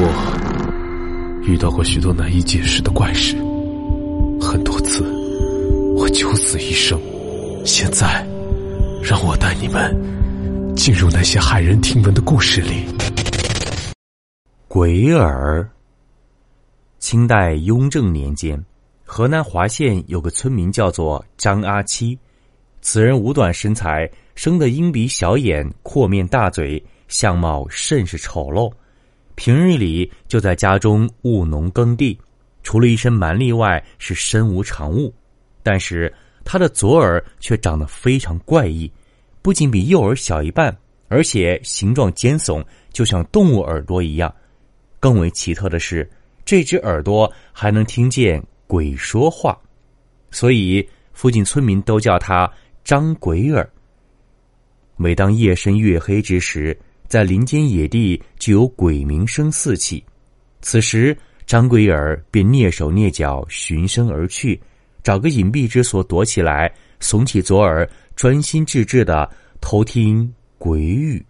我遇到过许多难以解释的怪事，很多次我九死一生。现在，让我带你们进入那些骇人听闻的故事里。鬼耳。清代雍正年间，河南华县有个村民叫做张阿七，此人五短身材，生得鹰鼻小眼、阔面大嘴，相貌甚是丑陋。平日里就在家中务农耕地，除了一身蛮力外，是身无长物。但是他的左耳却长得非常怪异，不仅比右耳小一半，而且形状尖耸，就像动物耳朵一样。更为奇特的是，这只耳朵还能听见鬼说话，所以附近村民都叫他张鬼耳。每当夜深月黑之时，在林间野地就有鬼鸣声四起，此时张鬼儿便蹑手蹑脚循声而去，找个隐蔽之所躲起来，耸起左耳，专心致志的偷听鬼语。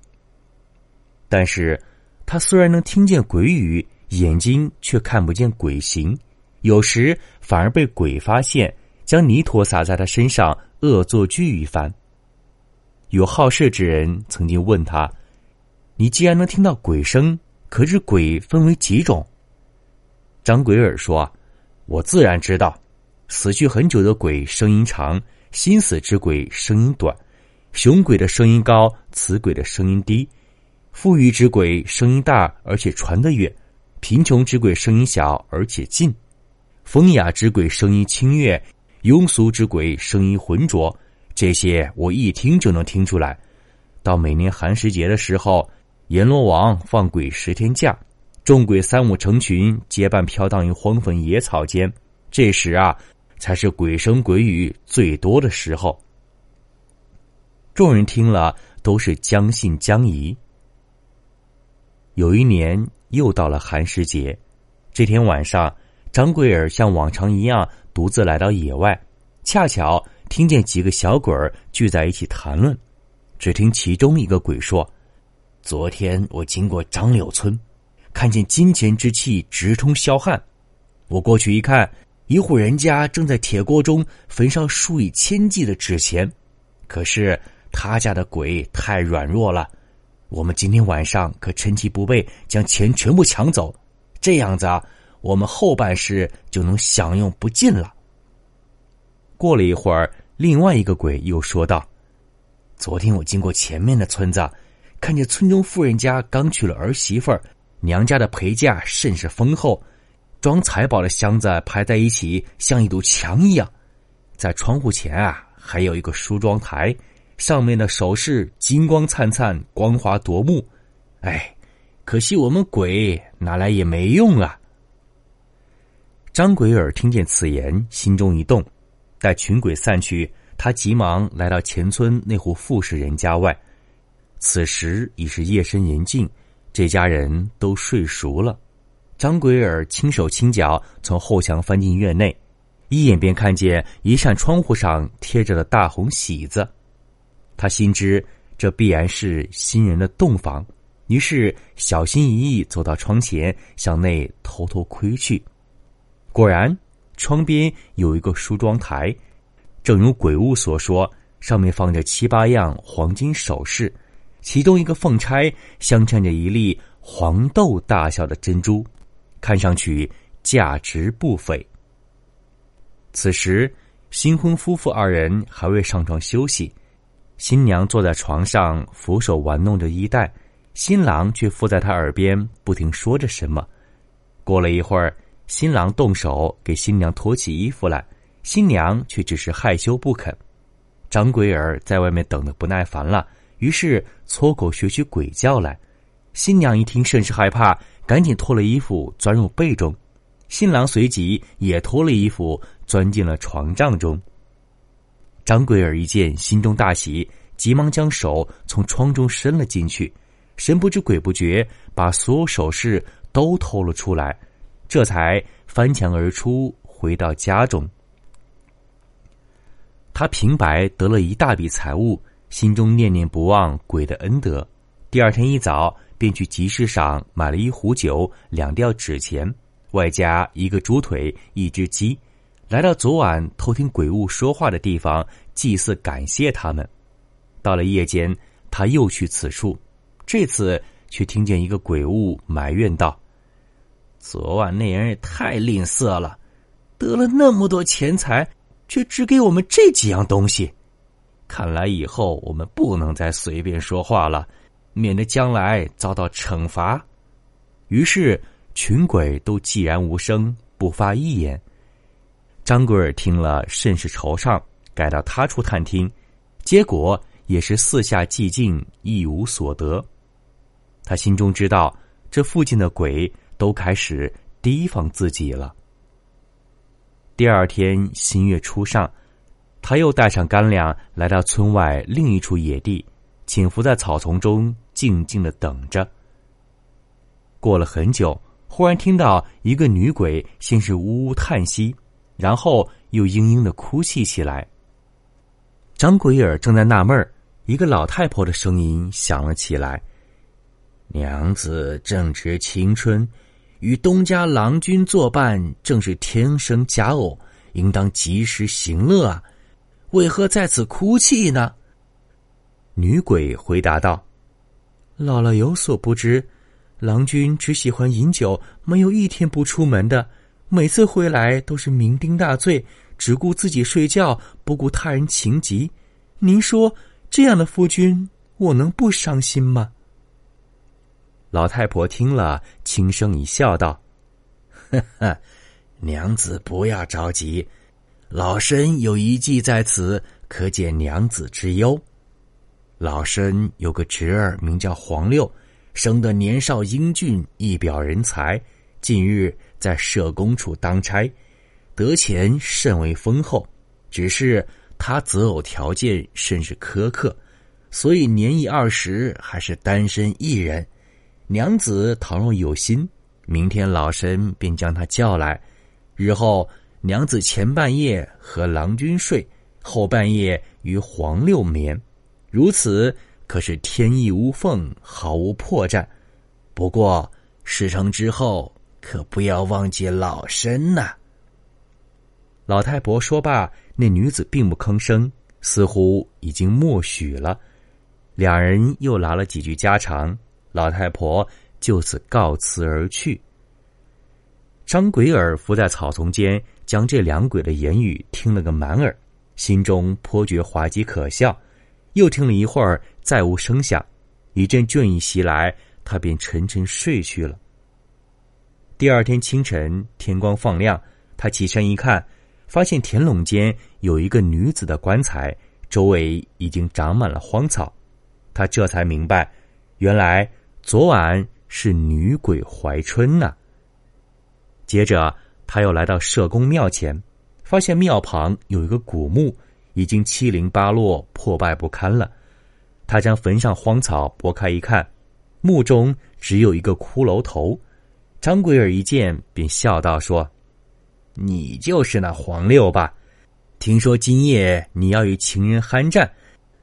但是，他虽然能听见鬼语，眼睛却看不见鬼形，有时反而被鬼发现，将泥土撒在他身上，恶作剧一番。有好事之人曾经问他。你既然能听到鬼声，可是鬼分为几种？张鬼耳说：“我自然知道，死去很久的鬼声音长，心死之鬼声音短，雄鬼的声音高，雌鬼的声音低，富裕之鬼声音大而且传得远，贫穷之鬼声音小而且近，风雅之鬼声音清越，庸俗之鬼声音浑浊。这些我一听就能听出来。到每年寒食节的时候。”阎罗王放鬼十天假，众鬼三五成群，结伴飘荡于荒坟野草间。这时啊，才是鬼声鬼语最多的时候。众人听了，都是将信将疑。有一年，又到了寒食节，这天晚上，张贵儿像往常一样，独自来到野外，恰巧听见几个小鬼儿聚在一起谈论。只听其中一个鬼说。昨天我经过张柳村，看见金钱之气直冲霄汉。我过去一看，一户人家正在铁锅中焚烧数以千计的纸钱，可是他家的鬼太软弱了。我们今天晚上可趁其不备，将钱全部抢走，这样子啊，我们后半世就能享用不尽了。过了一会儿，另外一个鬼又说道：“昨天我经过前面的村子。”看见村中富人家刚娶了儿媳妇儿，娘家的陪嫁甚是丰厚，装财宝的箱子排在一起，像一堵墙一样。在窗户前啊，还有一个梳妆台，上面的首饰金光灿灿，光华夺目。哎，可惜我们鬼拿来也没用啊。张鬼儿听见此言，心中一动，待群鬼散去，他急忙来到前村那户富士人家外。此时已是夜深人静，这家人都睡熟了。张鬼儿轻手轻脚从后墙翻进院内，一眼便看见一扇窗户上贴着的大红喜字。他心知这必然是新人的洞房，于是小心翼翼走到窗前，向内偷偷窥去。果然，窗边有一个梳妆台，正如鬼物所说，上面放着七八样黄金首饰。其中一个凤钗镶嵌着一粒黄豆大小的珍珠，看上去价值不菲。此时，新婚夫妇二人还未上床休息，新娘坐在床上扶手玩弄着衣带，新郎却附在她耳边不停说着什么。过了一会儿，新郎动手给新娘脱起衣服来，新娘却只是害羞不肯。张桂儿在外面等得不耐烦了。于是搓口学起鬼叫来，新娘一听甚是害怕，赶紧脱了衣服钻入被中，新郎随即也脱了衣服钻进了床帐中。张贵儿一见，心中大喜，急忙将手从窗中伸了进去，神不知鬼不觉把所有首饰都偷了出来，这才翻墙而出，回到家中。他平白得了一大笔财物。心中念念不忘鬼的恩德，第二天一早便去集市上买了一壶酒、两吊纸钱，外加一个猪腿、一只鸡，来到昨晚偷听鬼物说话的地方祭祀，感谢他们。到了夜间，他又去此处，这次却听见一个鬼物埋怨道：“昨晚那人也太吝啬了，得了那么多钱财，却只给我们这几样东西。看来以后我们不能再随便说话了。”免得将来遭到惩罚，于是群鬼都寂然无声，不发一言。张贵儿听了甚是惆怅，改到他处探听，结果也是四下寂静，一无所得。他心中知道，这附近的鬼都开始提防自己了。第二天新月初上，他又带上干粮，来到村外另一处野地，潜伏在草丛中。静静的等着。过了很久，忽然听到一个女鬼，先是呜呜叹息，然后又嘤嘤的哭泣起来。张鬼儿正在纳闷儿，一个老太婆的声音响了起来：“娘子正值青春，与东家郎君作伴，正是天生佳偶，应当及时行乐啊！为何在此哭泣呢？”女鬼回答道。姥姥有所不知，郎君只喜欢饮酒，没有一天不出门的。每次回来都是酩酊大醉，只顾自己睡觉，不顾他人情急。您说这样的夫君，我能不伤心吗？老太婆听了，轻声一笑，道：“呵呵，娘子不要着急，老身有一计在此，可解娘子之忧。”老身有个侄儿，名叫黄六，生得年少英俊，一表人才。近日在社工处当差，得钱甚为丰厚。只是他择偶条件甚是苛刻，所以年已二十还是单身一人。娘子倘若有心，明天老身便将他叫来。日后娘子前半夜和郎君睡，后半夜与黄六眠。如此可是天衣无缝，毫无破绽。不过事成之后，可不要忘记老身呐。老太婆说罢，那女子并不吭声，似乎已经默许了。两人又聊了几句家常，老太婆就此告辞而去。张鬼儿伏在草丛间，将这两鬼的言语听了个满耳，心中颇觉滑稽可笑。又听了一会儿，再无声响，一阵倦意袭来，他便沉沉睡去了。第二天清晨，天光放亮，他起身一看，发现田垄间有一个女子的棺材，周围已经长满了荒草。他这才明白，原来昨晚是女鬼怀春呢。接着，他又来到社公庙前，发现庙旁有一个古墓。已经七零八落、破败不堪了。他将坟上荒草拨开一看，墓中只有一个骷髅头。张贵儿一见，便笑道：“说，你就是那黄六吧？听说今夜你要与情人酣战，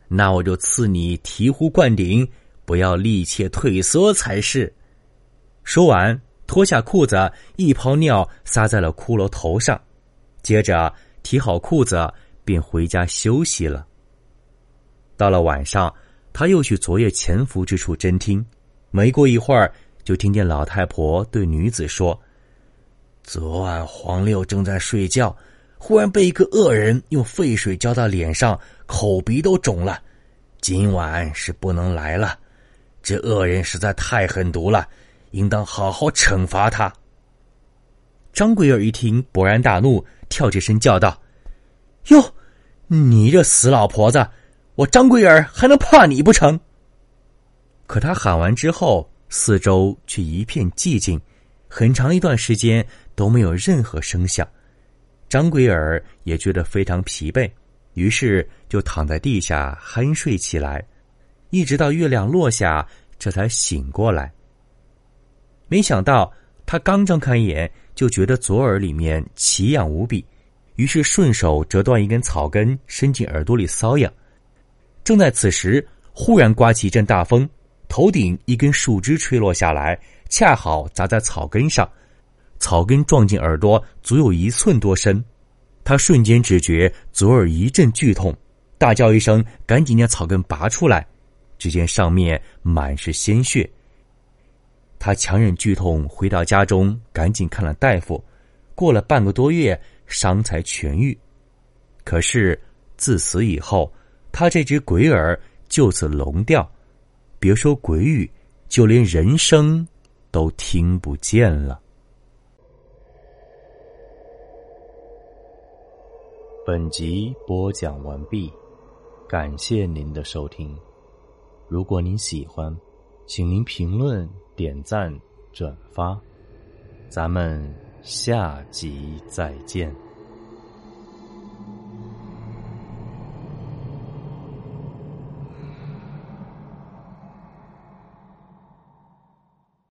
那我就赐你醍醐灌顶，不要力怯退缩才是。”说完，脱下裤子，一泡尿撒在了骷髅头上，接着提好裤子。便回家休息了。到了晚上，他又去昨夜潜伏之处侦听。没过一会儿，就听见老太婆对女子说：“昨晚黄六正在睡觉，忽然被一个恶人用沸水浇到脸上，口鼻都肿了。今晚是不能来了。这恶人实在太狠毒了，应当好好惩罚他。”张贵儿一听，勃然大怒，跳起身叫道。哟，你这死老婆子，我张贵儿还能怕你不成？可他喊完之后，四周却一片寂静，很长一段时间都没有任何声响。张贵儿也觉得非常疲惫，于是就躺在地下酣睡起来，一直到月亮落下，这才醒过来。没想到他刚睁开眼，就觉得左耳里面奇痒无比。于是顺手折断一根草根，伸进耳朵里搔痒。正在此时，忽然刮起一阵大风，头顶一根树枝吹落下来，恰好砸在草根上，草根撞进耳朵，足有一寸多深。他瞬间只觉左耳一阵剧痛，大叫一声，赶紧将草根拔出来。只见上面满是鲜血。他强忍剧痛回到家中，赶紧看了大夫。过了半个多月，伤才痊愈。可是自此以后，他这只鬼耳就此聋掉，别说鬼语，就连人声都听不见了。本集播讲完毕，感谢您的收听。如果您喜欢，请您评论、点赞、转发，咱们下集再见。